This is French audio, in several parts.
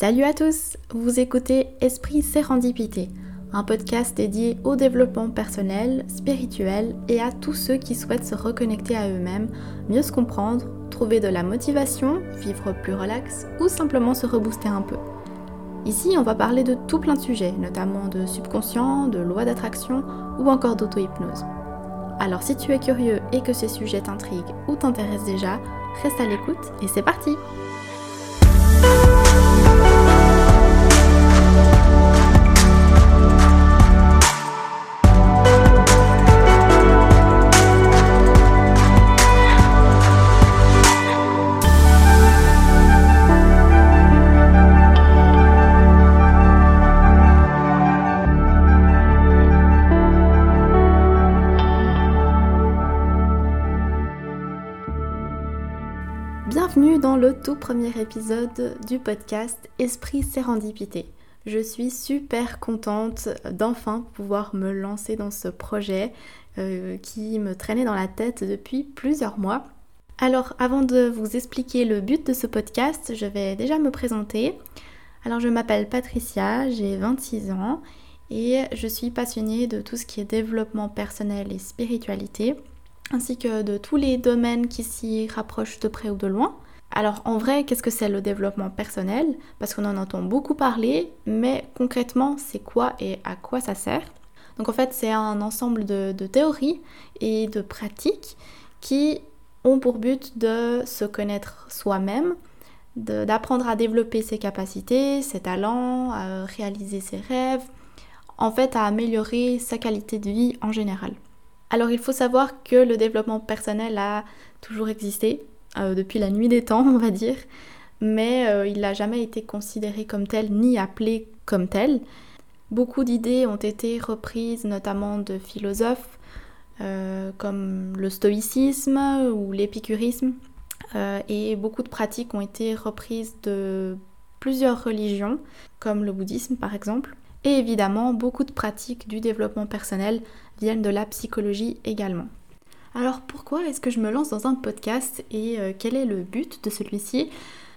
Salut à tous, vous écoutez Esprit Sérendipité, un podcast dédié au développement personnel, spirituel et à tous ceux qui souhaitent se reconnecter à eux-mêmes, mieux se comprendre, trouver de la motivation, vivre plus relax ou simplement se rebooster un peu. Ici, on va parler de tout plein de sujets, notamment de subconscient, de loi d'attraction ou encore d'auto-hypnose. Alors si tu es curieux et que ces sujets t'intriguent ou t'intéressent déjà, reste à l'écoute et c'est parti Bienvenue dans le tout premier épisode du podcast Esprit Sérendipité. Je suis super contente d'enfin pouvoir me lancer dans ce projet euh, qui me traînait dans la tête depuis plusieurs mois. Alors avant de vous expliquer le but de ce podcast, je vais déjà me présenter. Alors je m'appelle Patricia, j'ai 26 ans et je suis passionnée de tout ce qui est développement personnel et spiritualité ainsi que de tous les domaines qui s'y rapprochent de près ou de loin. Alors en vrai, qu'est-ce que c'est le développement personnel? Parce qu'on en entend beaucoup parler, mais concrètement, c'est quoi et à quoi ça sert? Donc en fait, c'est un ensemble de, théories et de pratiques qui ont pour but de se connaître soi-même, d'apprendre à développer ses capacités, ses talents, à réaliser ses rêves, en fait à améliorer sa qualité de vie en général. Alors il faut savoir que le développement personnel a toujours existé, euh, depuis la nuit des temps on va dire, mais euh, il n'a jamais été considéré comme tel ni appelé comme tel. Beaucoup d'idées ont été reprises notamment de philosophes euh, comme le stoïcisme ou l'épicurisme et beaucoup de pratiques ont été reprises de plusieurs religions comme le bouddhisme par exemple. Et évidemment, beaucoup de pratiques du développement personnel viennent de la psychologie également. Alors pourquoi est-ce que je me lance dans un podcast et euh, quel est le but de celui-ci?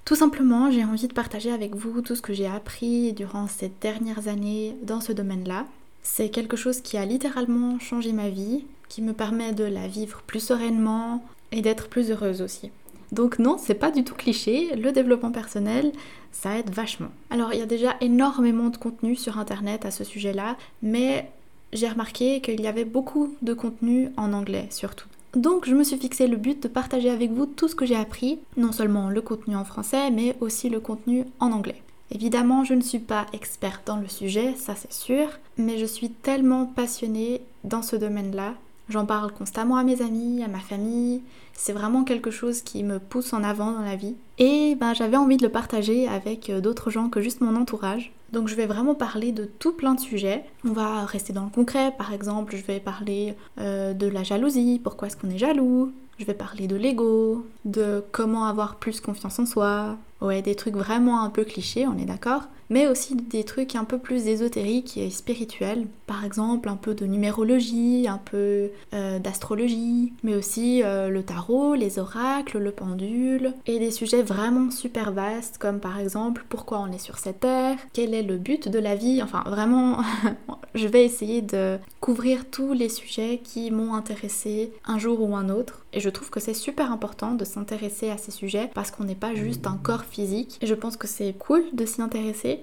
Tout simplement, j'ai envie de partager avec vous tout ce que j'ai appris durant ces dernières années dans ce domaine-là. C'est quelque chose qui a littéralement changé ma vie, qui me permet de la vivre plus sereinement et d'être plus heureuse aussi. Donc non, c'est pas du tout cliché, le développement personnel, ça aide vachement. Alors il y a déjà énormément de contenu sur internet à ce sujet-là, mais j'ai remarqué qu'il y avait beaucoup de contenu en anglais surtout. Donc je me suis fixé le but de partager avec vous tout ce que j'ai appris, non seulement le contenu en français, mais aussi le contenu en anglais. Évidemment, je ne suis pas experte dans le sujet, ça c'est sûr, mais je suis tellement passionnée dans ce domaine-là J'en parle constamment à mes amis, à ma famille. C'est vraiment quelque chose qui me pousse en avant dans la vie. Et ben, j'avais envie de le partager avec euh, d'autres gens que juste mon entourage. Donc je vais vraiment parler de tout plein de sujets. On va rester dans le concret, par exemple, je vais parler euh, de la jalousie, pourquoi est-ce qu'on est jaloux? Je vais parler de l'ego, de comment avoir plus confiance en soi. Ouais, des trucs vraiment un peu clichés, on est d'accord mais aussi des trucs un peu plus ésotériques et spirituels. Par exemple, un peu de numérologie, un peu euh, d'astrologie, mais aussi euh, le tarot, les oracles, le pendule, et des sujets vraiment super vastes, comme par exemple pourquoi on est sur cette terre, quel est le but de la vie, enfin vraiment, je vais essayer de couvrir tous les sujets qui m'ont intéressé un jour ou un autre. Je trouve que c'est super important de s'intéresser à ces sujets parce qu'on n'est pas juste un corps physique. Je pense que c'est cool de s'y intéresser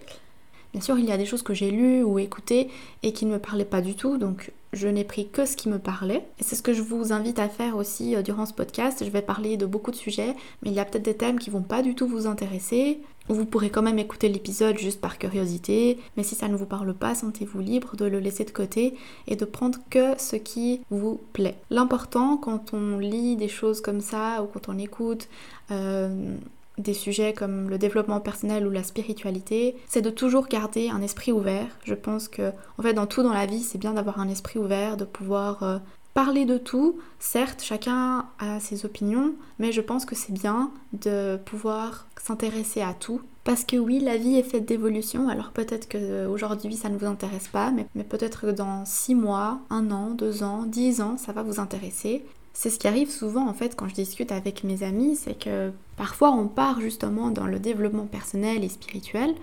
Bien sûr, il y a des choses que j'ai lues ou écoutées et qui ne me parlaient pas du tout, donc je n'ai pris que ce qui me parlait. Et c'est ce que je vous invite à faire aussi euh, durant ce podcast. Je vais parler de beaucoup de sujets, mais il y a peut-être des thèmes qui vont pas du tout vous intéresser. Vous pourrez quand même écouter l'épisode juste par curiosité, mais si ça ne vous parle pas, sentez-vous libre de le laisser de côté et de prendre que ce qui vous plaît. L'important quand on lit des choses comme ça ou quand on écoute euh, des sujets comme le développement personnel ou la spiritualité, c'est de toujours garder un esprit ouvert. Je pense que, en fait, dans tout dans la vie, c'est bien d'avoir un esprit ouvert, de pouvoir euh, parler de tout. Certes, chacun a ses opinions, mais je pense que c'est bien de pouvoir s'intéresser à tout. Parce que oui, la vie est faite d'évolution, alors peut-être qu'aujourd'hui ça ne vous intéresse pas, mais, mais peut-être que dans 6 mois, 1 an, 2 ans, 10 ans, ça va vous intéresser. C'est ce qui arrive souvent en fait quand je discute avec mes amis, c'est que parfois on part justement dans le développement personnel et spirituel,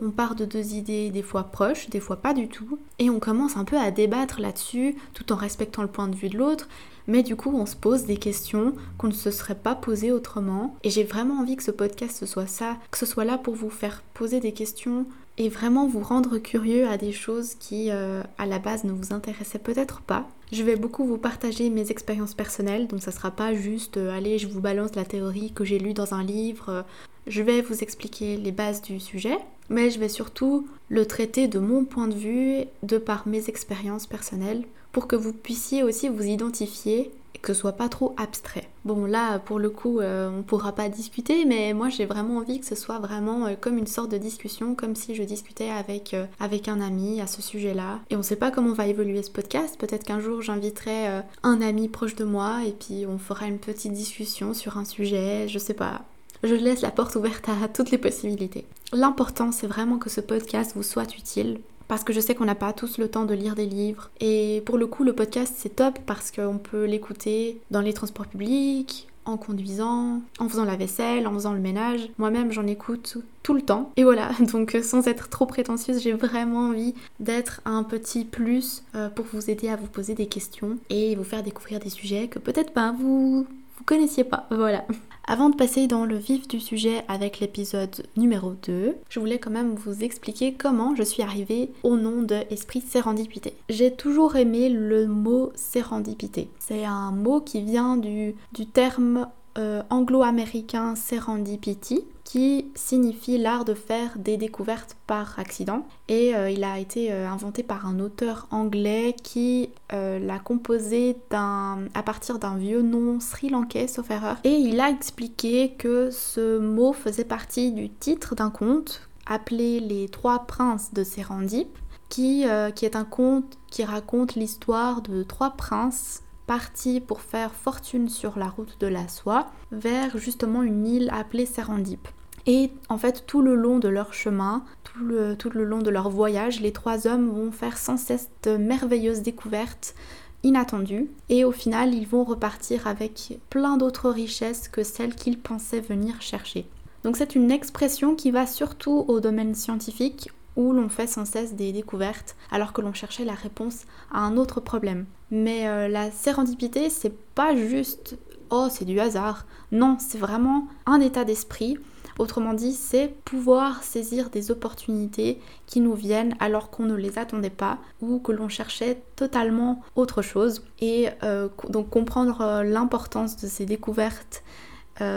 on part de deux idées des fois proches, des fois pas du tout, et on commence un peu à débattre là-dessus tout en respectant le point de vue de l'autre, mais du coup on se pose des questions qu'on ne se serait pas posées autrement, et j'ai vraiment envie que ce podcast ce soit ça, que ce soit là pour vous faire poser des questions et vraiment vous rendre curieux à des choses qui euh, à la base ne vous intéressaient peut-être pas. Je vais beaucoup vous partager mes expériences personnelles, donc ça sera pas juste euh, allez je vous balance la théorie que j'ai lue dans un livre, euh, je vais vous expliquer les bases du sujet, mais je vais surtout le traiter de mon point de vue, de par mes expériences personnelles, pour que vous puissiez aussi vous identifier et que ce soit pas trop abstrait. Bon là pour le coup euh, on pourra pas discuter mais moi j'ai vraiment envie que ce soit vraiment euh, comme une sorte de discussion comme si je discutais avec, euh, un ami à ce sujet là et on sait pas comment va évoluer ce podcast. Peut-être qu'un jour j'inviterai un ami proche de moi et puis on fera une petite discussion sur un sujet je sais pas je laisse la porte ouverte à toutes les possibilités. L'important, c'est vraiment que ce podcast vous soit utile. Parce que je sais qu'on n'a pas tous le temps de lire des livres. Et pour le coup, le podcast, c'est top parce qu'on peut l'écouter dans les transports publics, en conduisant, en faisant la vaisselle, en faisant le ménage. Moi-même, j'en écoute tout le temps. Et voilà, donc sans être trop prétentieuse, j'ai vraiment envie d'être un petit plus euh, pour vous aider à vous poser des questions et vous faire découvrir des sujets que peut-être pas vous vous connaissiez pas. Voilà. Avant de passer dans le vif du sujet avec l'épisode numéro 2, je voulais quand même vous expliquer comment je suis arrivée au nom de Esprit Sérendipité. J'ai toujours aimé le mot sérendipité. C'est un mot qui vient du, terme euh, anglo-américain serendipity qui signifie l'art de faire des découvertes par accident et euh, il a été euh, inventé par un auteur anglais qui l'a composé à partir d'un vieux nom sri-lankais sauf erreur et il a expliqué que ce mot faisait partie du titre d'un conte appelé Les Trois Princes de Serendip qui, qui est un conte qui raconte l'histoire de trois princes partis pour faire fortune sur la route de la soie vers justement une île appelée Serendip. Et en fait, tout le long de leur chemin, tout le, long de leur voyage, les trois hommes vont faire sans cesse de merveilleuses découvertes inattendues. Et au final, ils vont repartir avec plein d'autres richesses que celles qu'ils pensaient venir chercher. Donc c'est une expression qui va surtout au domaine scientifique où l'on fait sans cesse des découvertes alors que l'on cherchait la réponse à un autre problème. Mais euh, la sérendipité, c'est pas juste oh, c'est du hasard. Non, c'est vraiment un état d'esprit. Autrement dit, c'est pouvoir saisir des opportunités qui nous viennent alors qu'on ne les attendait pas ou que l'on cherchait totalement autre chose. Et euh, donc comprendre euh, l'importance de ces découvertes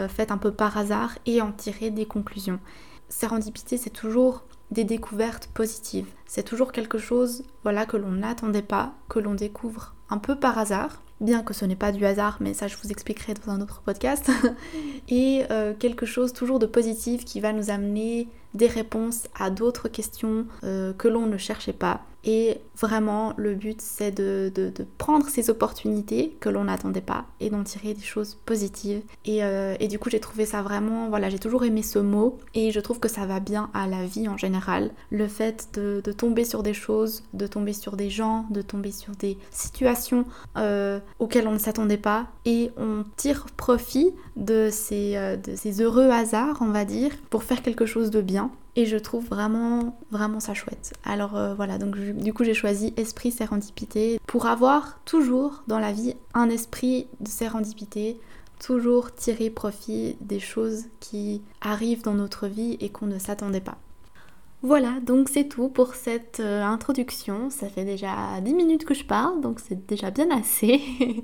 faites un peu par hasard et en tirer des conclusions. Sérendipité, c'est toujours des découvertes positives. C'est toujours quelque chose voilà que l'on n'attendait pas, que l'on découvre un peu par hasard, bien que ce n'est pas du hasard, mais ça je vous expliquerai dans un autre podcast, et euh, quelque chose toujours de positif qui va nous amener des réponses à d'autres questions euh, que l'on ne cherchait pas. Et vraiment, le but, c'est de, prendre ces opportunités que l'on n'attendait pas et d'en tirer des choses positives. Euh, et, du coup, j'ai trouvé ça vraiment, voilà, j'ai toujours aimé ce mot et je trouve que ça va bien à la vie en général. Le fait de, tomber sur des choses, de tomber sur des gens, de tomber sur des situations euh, auxquelles on ne s'attendait pas et on tire profit de ces, de ces heureux hasards, on va dire, pour faire quelque chose de bien. Et je trouve vraiment, vraiment ça chouette. Alors euh, voilà, donc du coup j'ai choisi esprit sérendipité pour avoir toujours dans la vie un esprit de sérendipité, toujours tirer profit des choses qui arrivent dans notre vie et qu'on ne s'attendait pas. Voilà, donc c'est tout pour cette euh, introduction. Ça fait déjà 10 minutes que je parle, donc c'est déjà bien assez.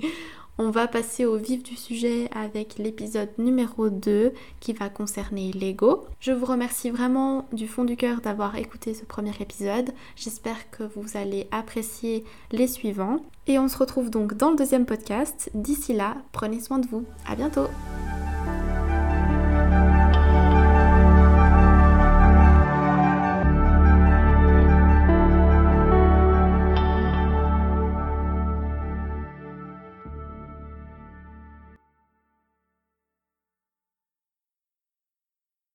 On va passer au vif du sujet avec l'épisode numéro 2 qui va concerner Lego. Je vous remercie vraiment du fond du cœur d'avoir écouté ce premier épisode. J'espère que vous allez apprécier les suivants. Et on se retrouve donc dans le deuxième podcast. D'ici là, prenez soin de vous. À bientôt!